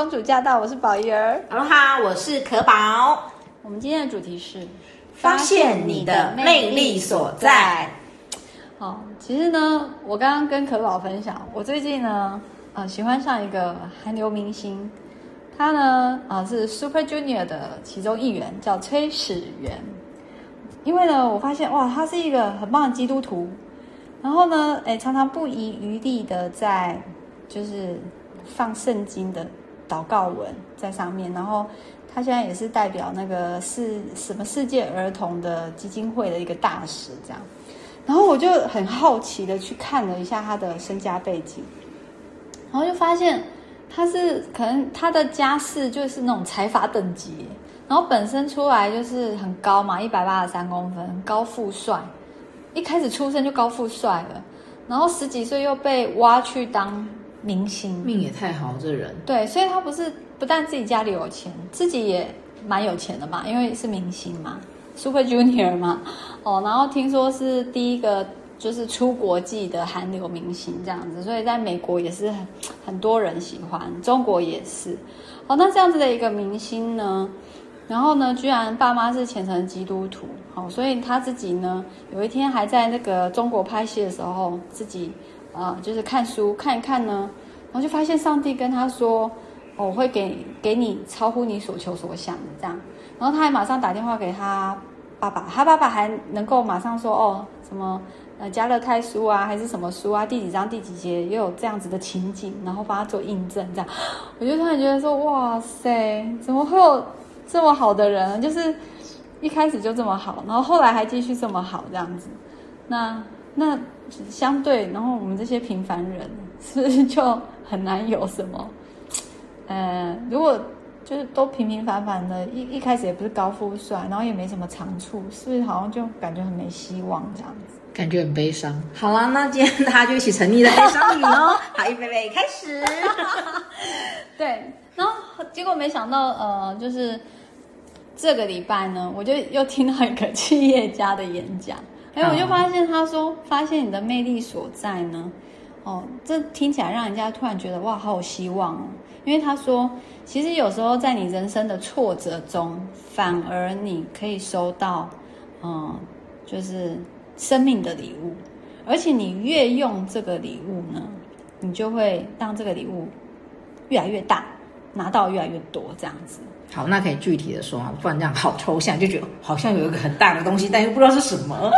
公主驾到，我是宝仪儿。哈喽哈，我是可宝。我们今天的主题是发现你的魅力所在。好，其实呢，我刚刚跟可宝分享，我最近呢，呃，喜欢上一个韩流明星，他呢，啊、呃，是 Super Junior 的其中一员，叫崔始源。因为呢，我发现哇，他是一个很棒的基督徒，然后呢，哎，常常不遗余力的在就是放圣经的祷告文在上面，然后他现在也是代表那个是什么世界儿童的基金会的一个大使这样。然后我就很好奇的去看了一下他的身家背景，然后就发现他是可能他的家世就是那种财阀等级，然后本身出来就是很高嘛，一百八十三公分，高富帅，一开始出生就高富帅了，然后十几岁又被挖去当明星，命也太好，这人。对，所以他不是不但自己家里有钱，自己也蛮有钱的嘛，因为是明星嘛。Super Junior 嘛，哦，然后听说是第一个就是出国际的韩流明星这样子，所以在美国也是很很多人喜欢，中国也是。哦，那这样子的一个明星呢，然后呢，居然爸妈是虔诚基督徒，好，哦，所以他自己呢，有一天还在那个中国拍戏的时候，自己呃就是看书看一看呢，然后就发现上帝跟他说，我会给给你超乎你所求所想的这样，然后他还马上打电话给他。爸爸，他爸爸还能够马上说哦，什么呃加勒泰书啊，还是什么书啊，第几章第几节又有这样子的情景，然后帮他做印证，这样，我就突然觉得说，哇塞，怎么会有这么好的人？就是一开始就这么好，然后后来还继续这么好，这样子，那那相对，然后我们这些平凡人是不是就很难有什么？呃，如果。就是都平平凡凡的，一一开始也不是高富帅，然后也没什么长处，是不是好像就感觉很没希望这样子？感觉很悲伤。好啦，那今天大家就一起沉溺在悲伤里哦。好，预备备，开始。对，然后结果没想到，呃，就是这个礼拜呢，我就又听到一个企业家的演讲，哎，我就发现他说，发现你的魅力所在呢，哦，这听起来让人家突然觉得哇，好有希望哦。因为他说，其实有时候在你人生的挫折中，反而你可以收到，嗯，就是生命的礼物，而且你越用这个礼物呢，你就会让这个礼物越来越大，拿到越来越多，这样子。好，那可以具体的说啊，不然这样好抽象，就觉得好像有一个很大的东西，但又不知道是什么。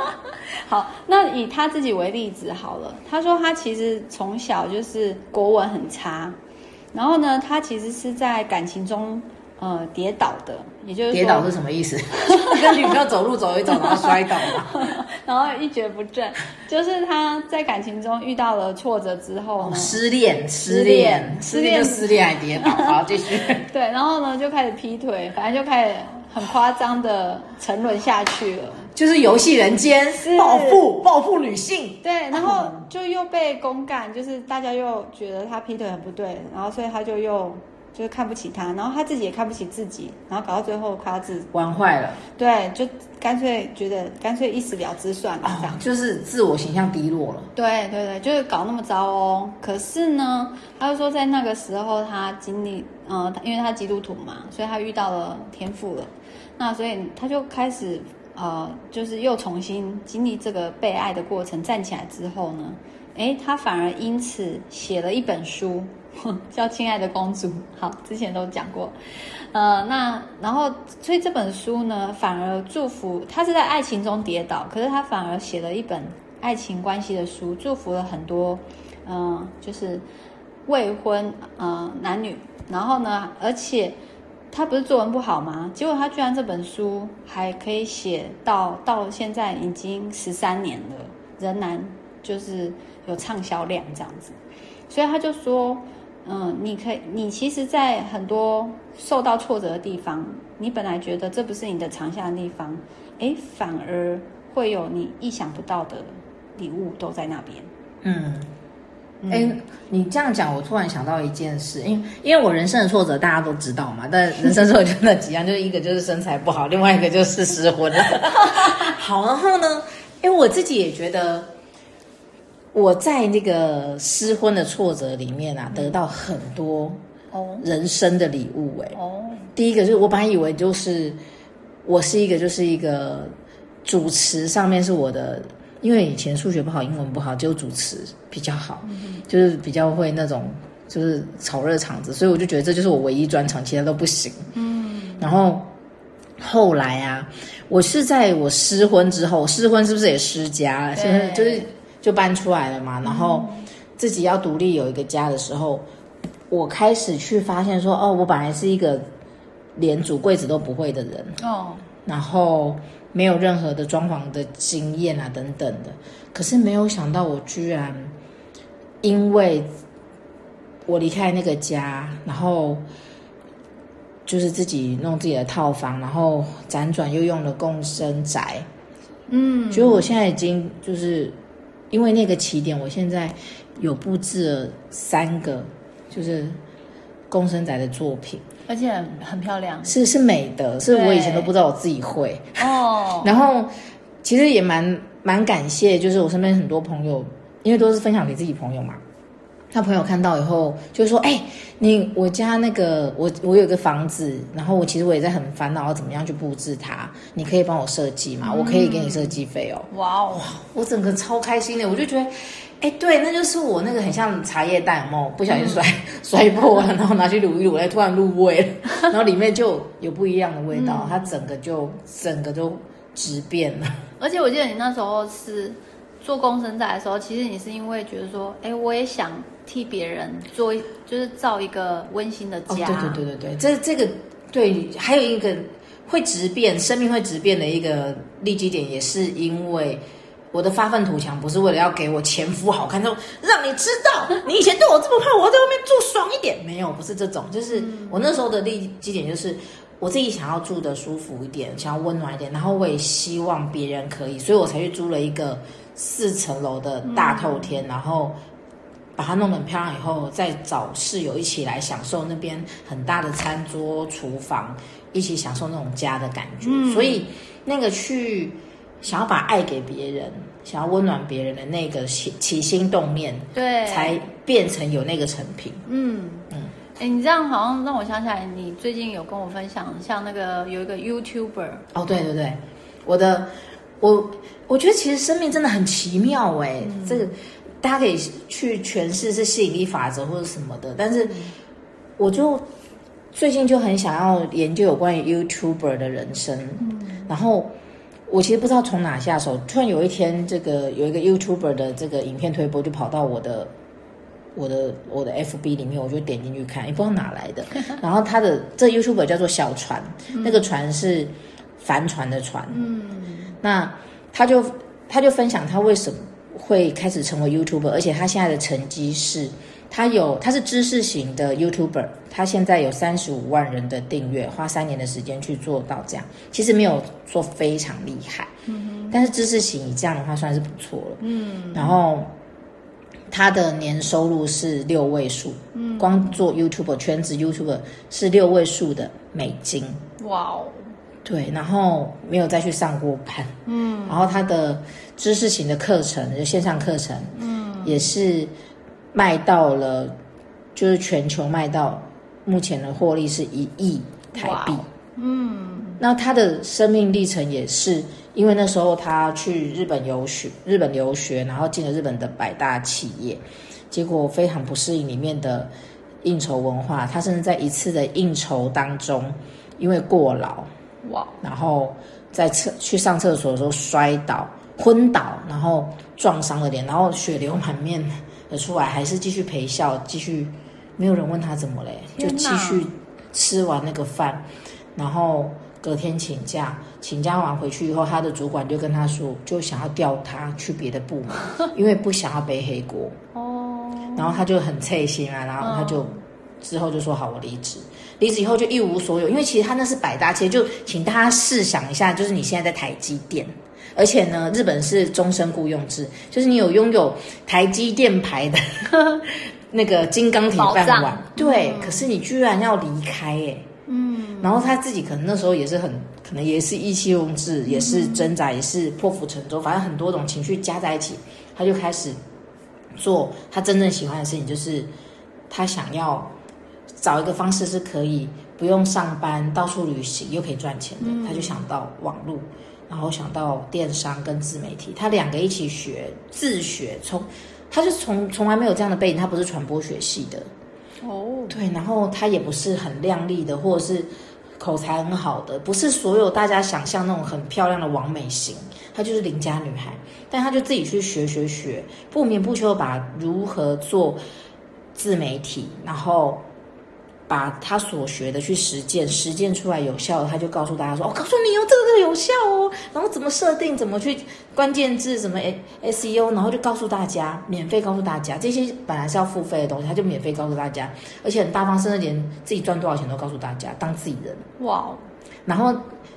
好，那以他自己为例子好了，他说他其实从小就是国文很差。然后呢，他其实是在感情中，呃，跌倒的，也就是跌倒是什么意思？跟女朋友走路走一走，然后摔倒嘛，然后一蹶不振。就是他在感情中遇到了挫折之后呢，失恋，失恋，失恋就失恋还跌倒，好，继续。对，然后呢，就开始劈腿，反正就开始很夸张的沉沦下去了。就是游戏人间，暴富，暴富女性，对，然后就又被公干，就是大家又觉得他劈腿很不对，然后所以他就又就是看不起他，然后他自己也看不起自己，然后搞到最后快要自玩坏了，对，就干脆觉得干脆一死了之算了，这样、哦、就是自我形象低落了。对对对，就是搞那么糟哦。可是呢，他就说在那个时候他经历，呃，因为他基督徒嘛，所以他遇到了天父了，那所以他就开始。呃，就是又重新经历这个被爱的过程，站起来之后呢，诶，他反而因此写了一本书，叫《亲爱的公主》。好，之前都讲过。呃，那然后，所以这本书呢，反而祝福他是在爱情中跌倒，可是他反而写了一本爱情关系的书，祝福了很多，嗯、呃，就是未婚呃男女。然后呢，而且。他不是作文不好吗？结果他居然这本书还可以写到到现在已经十三年了，仍然就是有畅销量这样子。所以他就说，嗯，你可以，你其实，在很多受到挫折的地方，你本来觉得这不是你的长项的地方，哎，反而会有你意想不到的礼物都在那边。嗯。哎、嗯，你这样讲，我突然想到一件事，因为因为我人生的挫折大家都知道嘛，但人生挫折就那几样，就是一个就是身材不好，另外一个就是失婚了。好，然后呢，因为我自己也觉得我在那个失婚的挫折里面啊，得到很多人生的礼物哎、欸。哦，第一个就是我本来以为就是我是一个就是一个主持上面是我的，因为以前数学不好，英文不好，只有主持比较好，嗯、就是比较会那种就是炒热场子，所以我就觉得这就是我唯一专长，其他都不行。嗯，然后后来啊，我是在我失婚之后，失婚是不是也失家？了？现在就是就搬出来了嘛，然后。嗯自己要独立有一个家的时候，我开始去发现说，哦，我本来是一个连煮柜子都不会的人。哦，然后没有任何的装潢的经验啊等等的，可是没有想到我居然因为我离开那个家，然后就是自己弄自己的套房，然后辗转又用了共生宅，嗯，所以我现在已经就是因为那个起点，我现在。有布置了三个，就是公生仔的作品，而且很漂亮，是是美的，是我以前都不知道我自己会哦。然后其实也蛮蛮感谢，就是我身边很多朋友，因为都是分享给自己朋友嘛。他朋友看到以后就说：“哎、欸，你我家那个我我有一个房子，然后我其实我也在很烦恼要怎么样去布置它，你可以帮我设计吗？我可以给你设计费哦。”哇哦，我整个超开心的，我就觉得。哎，对，那就是我那个很像茶叶蛋，有没有不小心摔、嗯、摔破了，然后拿去卤一卤，哎，突然入味了，然后里面就有不一样的味道，嗯、它整个就整个都质变了。而且我记得你那时候是做共生仔的时候，其实你是因为觉得说，哎，我也想替别人做，就是造一个温馨的家。哦、对对对对对，这这个对，还有一个会直变，生命会直变的一个立基点，也是因为。我的发愤图强不是为了要给我前夫好看，就让你知道你以前对我这么胖，我要在外面住爽一点。没有，不是这种，就是我那时候的立基点就是我自己想要住的舒服一点，想要温暖一点，然后我也希望别人可以，所以我才去租了一个四层楼的大透天，然后把它弄得很漂亮，以后再找室友一起来享受那边很大的餐桌、厨房，一起享受那种家的感觉。所以那个去。想要把爱给别人，想要温暖别人的那个起起心动念，对，才变成有那个成品。嗯嗯，哎、嗯，你这样好像让我想起来，你最近有跟我分享，像那个有一个 YouTuber。哦，对对对，我的我我觉得其实生命真的很奇妙哎，嗯、这个大家可以去诠释是吸引力法则或者什么的，但是我就最近就很想要研究有关于 YouTuber 的人生，嗯、然后。我其实不知道从哪下手，突然有一天，这个有一个 YouTuber 的这个影片推播就跑到我的我的我的 FB 里面，我就点进去看，也不知道哪来的。然后他的这 YouTuber 叫做小船，嗯、那个船是帆船的船。嗯，那他就他就分享他为什么会开始成为 YouTuber，而且他现在的成绩是。他有，他是知识型的 YouTuber，他现在有三十五万人的订阅，花三年的时间去做到这样，其实没有说非常厉害，嗯哼，但是知识型以这样的话算是不错了，嗯，然后他的年收入是六位数，嗯，光做 YouTuber 全职 YouTuber 是六位数的美金，哇哦，对，然后没有再去上过班，嗯，然后他的知识型的课程就线上课程，嗯，也是。卖到了，就是全球卖到目前的获利是一亿台币。嗯，那他的生命历程也是因为那时候他去日本游学，日本留学，然后进了日本的百大企业，结果非常不适应里面的应酬文化。他甚至在一次的应酬当中，因为过劳，哇然后在厕去上厕所的时候摔倒昏倒，然后撞伤了脸，然后血流满面的。出来还是继续陪笑，继续没有人问他怎么嘞，就继续吃完那个饭，然后隔天请假，请假完回去以后，他的主管就跟他说，就想要调他去别的部门，因为不想要背黑锅。哦，然后他就很脆心啊，然后他就、哦、之后就说好，我离职。离职以后就一无所有，因为其实他那是百大企业，就请大家试想一下，就是你现在在台积电。而且呢，日本是终身雇佣制，就是你有拥有台积电牌的 那个金刚铁饭碗，对。嗯、可是你居然要离开耶，嗯。然后他自己可能那时候也是很，可能也是意气用事，也是挣扎，也是破釜沉舟，反正很多种情绪加在一起，他就开始做他真正喜欢的事情，就是他想要找一个方式是可以不用上班，到处旅行又可以赚钱的，他就想到网络，然后想到电商跟自媒体，他两个一起学自学，从他就从从来没有这样的背景，他不是传播学系的哦，对，然后他也不是很靓丽的，或者是口才很好的，不是所有大家想象那种很漂亮的王美型，她就是邻家女孩，但她就自己去学学学，不眠不休把如何做自媒体，然后。把他所学的去实践，实践出来有效的，他就告诉大家说：“我、哦、告诉你哦，这个有效哦。”然后怎么设定，怎么去关键字，什么 SEO，然后就告诉大家，免费告诉大家这些本来是要付费的东西，他就免费告诉大家，而且很大方，甚至连自己赚多少钱都告诉大家，当自己人。哇哦！然后。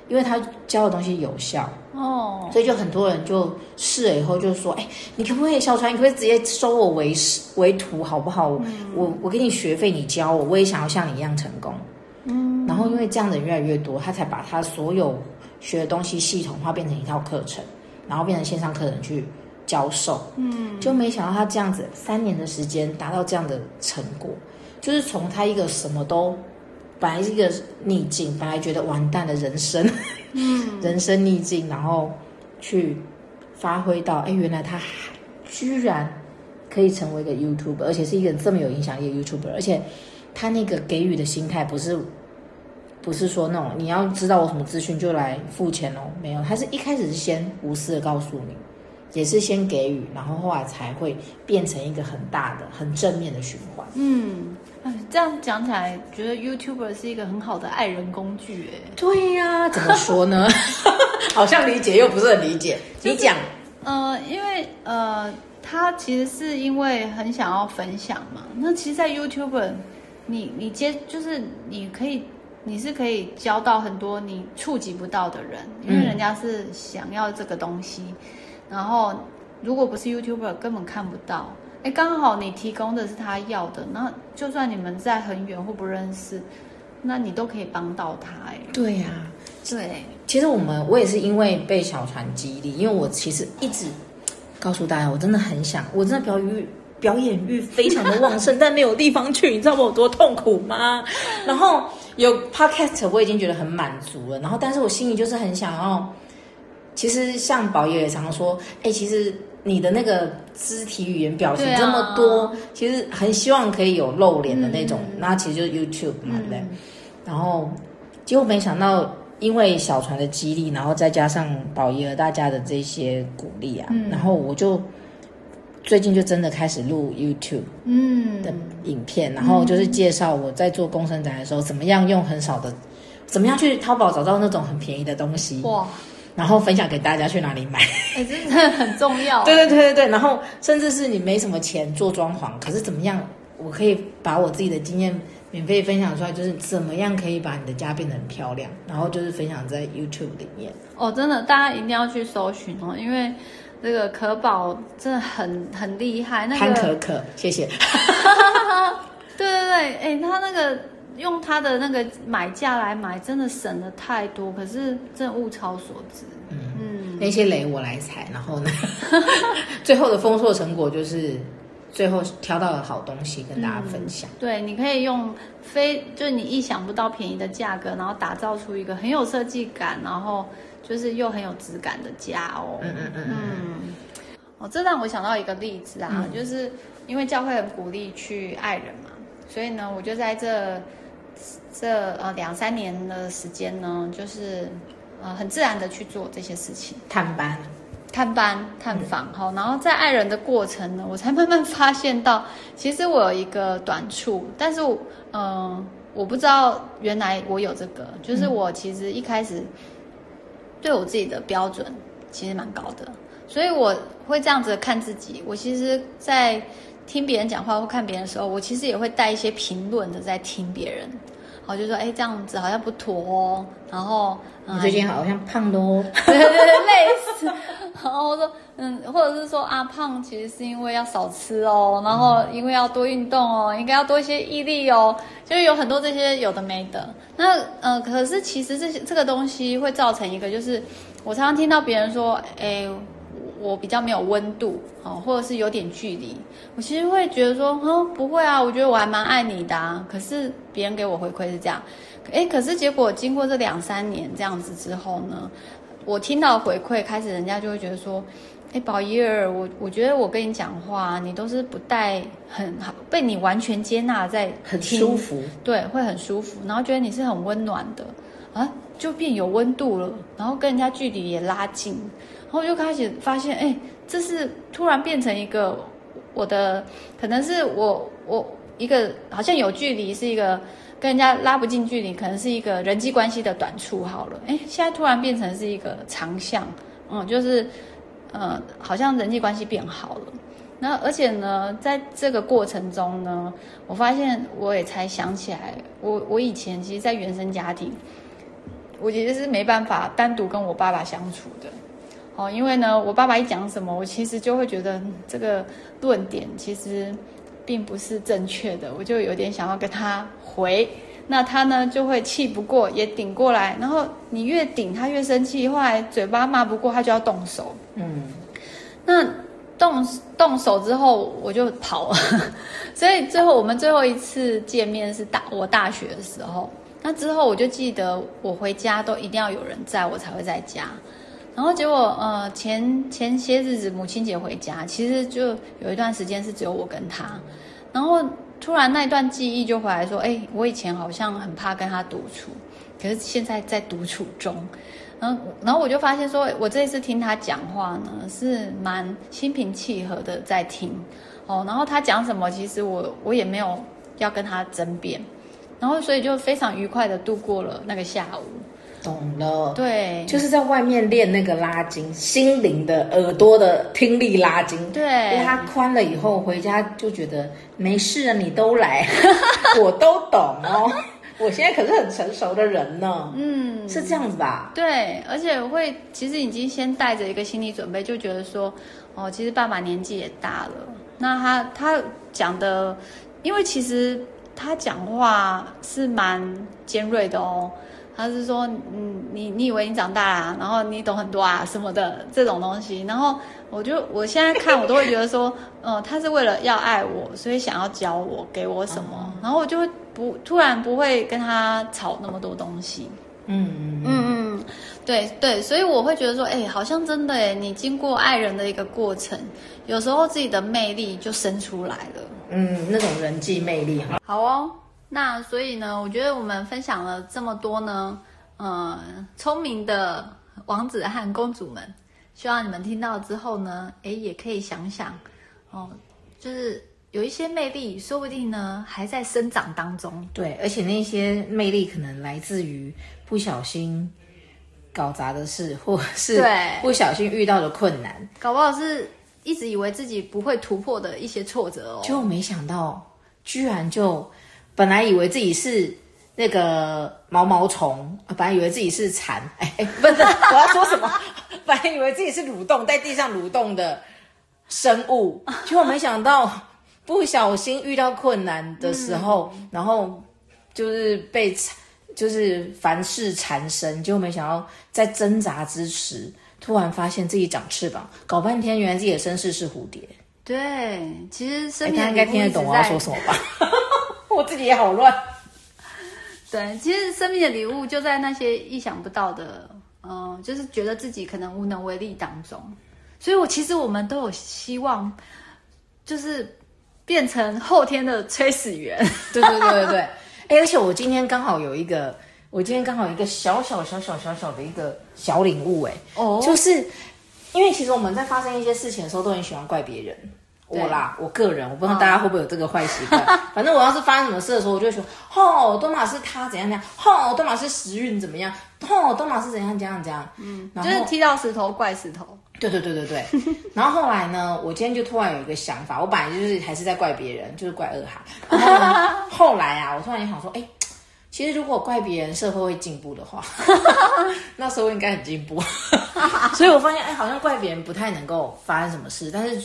因为他教的东西有效哦，所以就很多人就试了以后就说：“哎，你可不可以小船？你可不可以直接收我为师为徒，好不好？嗯、我我给你学费，你教我，我也想要像你一样成功。”嗯，然后因为这样的人越来越多，他才把他所有学的东西系统化，变成一套课程，然后变成线上课程去教授。嗯，就没想到他这样子三年的时间达到这样的成果，就是从他一个什么都。本来是一个逆境，本来觉得完蛋的人生，嗯，人生逆境，然后去发挥到，哎，原来他还居然可以成为一个 YouTuber，而且是一个这么有影响力的 YouTuber，而且他那个给予的心态不是不是说那种你要知道我什么资讯就来付钱哦，没有，他是一开始是先无私的告诉你。也是先给予，然后后来才会变成一个很大的、很正面的循环。嗯，这样讲起来，觉得 YouTuber 是一个很好的爱人工具，哎。对呀、啊，怎么说呢？好像理解又不是很理解。就是、你讲，呃，因为呃，他其实是因为很想要分享嘛。那其实，在 YouTuber，你你接就是你可以，你是可以交到很多你触及不到的人，因为人家是想要这个东西。嗯然后，如果不是 YouTuber，根本看不到。哎，刚好你提供的是他要的，那就算你们在很远或不认识，那你都可以帮到他。哎，对呀、啊，对。其实我们我也是因为被小船激励，因为我其实一直告诉大家，我真的很想，我真的表演表演欲非常的旺盛，但没有地方去，你知道我有多痛苦吗？然后有 Podcast，我已经觉得很满足了。然后，但是我心里就是很想要。其实像宝爷也常说，哎、欸，其实你的那个肢体语言表情这么多，啊、其实很希望可以有露脸的那种，嗯、那其实就是 YouTube 嘛，对。不对？嗯、然后结果没想到，因为小船的激励，然后再加上宝爷大家的这些鼓励啊，嗯、然后我就最近就真的开始录 YouTube 嗯。的影片，嗯、然后就是介绍我在做共生宅的时候，怎么样用很少的，怎么样去淘宝找到那种很便宜的东西。哇。然后分享给大家去哪里买，真的很重要。对对对对对，然后甚至是你没什么钱做装潢，可是怎么样，我可以把我自己的经验免费分享出来，就是怎么样可以把你的家变得很漂亮，然后就是分享在 YouTube 里面。哦，真的，大家一定要去搜寻哦，因为这个可宝真的很很厉害。那个潘可可，谢谢。对对对，哎，他那个。用他的那个买价来买，真的省了太多，可是真的物超所值。嗯嗯，那些雷我来踩，然后呢，最后的丰硕成果就是最后挑到了好东西跟大家分享。嗯、对，你可以用非就是你意想不到便宜的价格，然后打造出一个很有设计感，然后就是又很有质感的家哦。嗯嗯嗯嗯。哦，这让我想到一个例子啊，嗯、就是因为教会很鼓励去爱人嘛，所以呢，我就在这。这呃两三年的时间呢，就是呃很自然的去做这些事情，探班、探班、探访哈。嗯、然后在爱人的过程呢，我才慢慢发现到，其实我有一个短处，但是嗯、呃，我不知道原来我有这个，就是我其实一开始对我自己的标准其实蛮高的，所以我会这样子看自己。我其实，在听别人讲话或看别人的时候，我其实也会带一些评论的在听别人。我就说，哎，这样子好像不妥哦。然后你最近好像胖的哦。对对对，类似。然后我说，嗯，或者是说啊，胖其实是因为要少吃哦，然后因为要多运动哦，应该要多一些毅力哦，就是有很多这些有的没的。那嗯、呃，可是其实这些这个东西会造成一个，就是我常常听到别人说，哎，我比较没有温度哦，或者是有点距离，我其实会觉得说，哼，不会啊，我觉得我还蛮爱你的啊。可是别人给我回馈是这样，诶，可是结果经过这两三年这样子之后呢，我听到回馈，开始人家就会觉得说，哎，宝仪儿，我我觉得我跟你讲话，你都是不带很好，被你完全接纳在听，很舒服，对，会很舒服，然后觉得你是很温暖的啊，就变有温度了，然后跟人家距离也拉近。然后就开始发现，哎，这是突然变成一个我的，可能是我我一个好像有距离，是一个跟人家拉不近距离，可能是一个人际关系的短处。好了，哎，现在突然变成是一个长项，嗯，就是呃，好像人际关系变好了。那而且呢，在这个过程中呢，我发现我也才想起来，我我以前其实，在原生家庭，我其实是没办法单独跟我爸爸相处的。哦，因为呢，我爸爸一讲什么，我其实就会觉得这个论点其实并不是正确的，我就有点想要跟他回，那他呢就会气不过也顶过来，然后你越顶他越生气，后来嘴巴骂不过他就要动手，嗯，那动动手之后我就跑了，所以最后我们最后一次见面是大我大学的时候，那之后我就记得我回家都一定要有人在我才会在家。然后结果，呃，前前些日子母亲节回家，其实就有一段时间是只有我跟他。然后突然那一段记忆就回来说，哎，我以前好像很怕跟他独处，可是现在在独处中。然后，然后我就发现说，我这一次听他讲话呢，是蛮心平气和的在听。哦，然后他讲什么，其实我我也没有要跟他争辩。然后所以就非常愉快的度过了那个下午。懂了，对，就是在外面练那个拉筋，心灵的耳朵的听力拉筋，对，因为它宽了以后回家就觉得没事啊，你都来，我都懂哦，我现在可是很成熟的人呢，嗯，是这样子吧？对，而且我会其实已经先带着一个心理准备，就觉得说，哦，其实爸爸年纪也大了，那他他讲的，因为其实他讲话是蛮尖锐的哦。他是说，嗯，你你以为你长大了，然后你懂很多啊什么的这种东西，然后我就我现在看我都会觉得说，嗯、呃，他是为了要爱我，所以想要教我，给我什么，嗯、然后我就会不突然不会跟他吵那么多东西，嗯嗯嗯。嗯，对对，所以我会觉得说，哎，好像真的哎，你经过爱人的一个过程，有时候自己的魅力就生出来了，嗯，那种人际魅力哈，好哦。那所以呢，我觉得我们分享了这么多呢，呃，聪明的王子和公主们，希望你们听到之后呢，诶，也可以想想，哦，就是有一些魅力，说不定呢还在生长当中。对，而且那些魅力可能来自于不小心搞砸的事，或是不小心遇到的困难，搞不好是一直以为自己不会突破的一些挫折哦，就没想到居然就。本来以为自己是那个毛毛虫，本来以为自己是蚕，哎 哎，不是，我要说什么？本来以为自己是蠕动，在地上蠕动的生物，结果没想到不小心遇到困难的时候，嗯、然后就是被就是凡事缠身，结果没想到在挣扎之时，突然发现自己长翅膀，搞半天原来自己的身世是蝴蝶。对，其实生命、欸、他应该听得懂我要说什么吧？我自己也好乱。对，其实生命的礼物就在那些意想不到的，嗯、呃，就是觉得自己可能无能为力当中。所以，我其实我们都有希望，就是变成后天的催死员。对对对对对。哎，而且我今天刚好有一个，我今天刚好有一个小小小小小小的一个小领悟，哎，哦，就是因为其实我们在发生一些事情的时候，都很喜欢怪别人。我啦，我个人，我不知道大家会不会有这个坏习惯。哦、反正我要是发生什么事的时候，我就会说：“吼，多玛是他怎样怎样，吼，多玛是时运怎么样，吼，多玛是怎样怎样怎样。”嗯，就是踢到石头怪石头。对对对对对。然后后来呢，我今天就突然有一个想法，我本来就是还是在怪别人，就是怪二哈。然后呢，后来啊，我突然也想说，哎，其实如果怪别人，社会会进步的话，那时候应该很进步。所以我发现，哎，好像怪别人不太能够发生什么事，但是。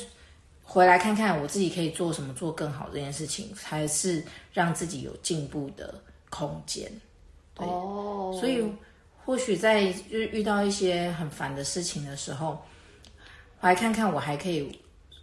回来看看我自己可以做什么，做更好这件事情，才是让自己有进步的空间。对哦，所以或许在就是遇到一些很烦的事情的时候，我来看看我还可以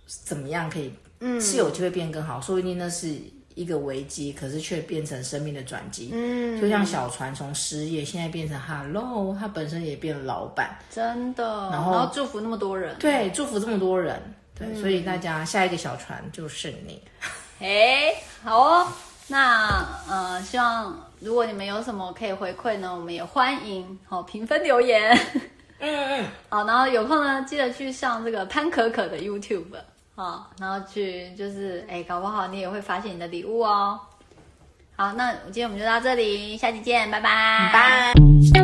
怎么样可以，嗯，是有机会变更好，说不定那是一个危机，可是却变成生命的转机。嗯，就像小船从失业现在变成 Hello，他本身也变老板，真的。然后，然后祝福那么多人，对，祝福这么多人，对，嗯、所以大家下一个小船就是你。哎，好哦，那呃，希望如果你们有什么可以回馈呢，我们也欢迎好、哦、评分留言。嗯嗯，好，然后有空呢，记得去上这个潘可可的 YouTube 啊，然后去就是哎，搞不好你也会发现你的礼物哦。好，那今天我们就到这里，下期见，拜拜，拜。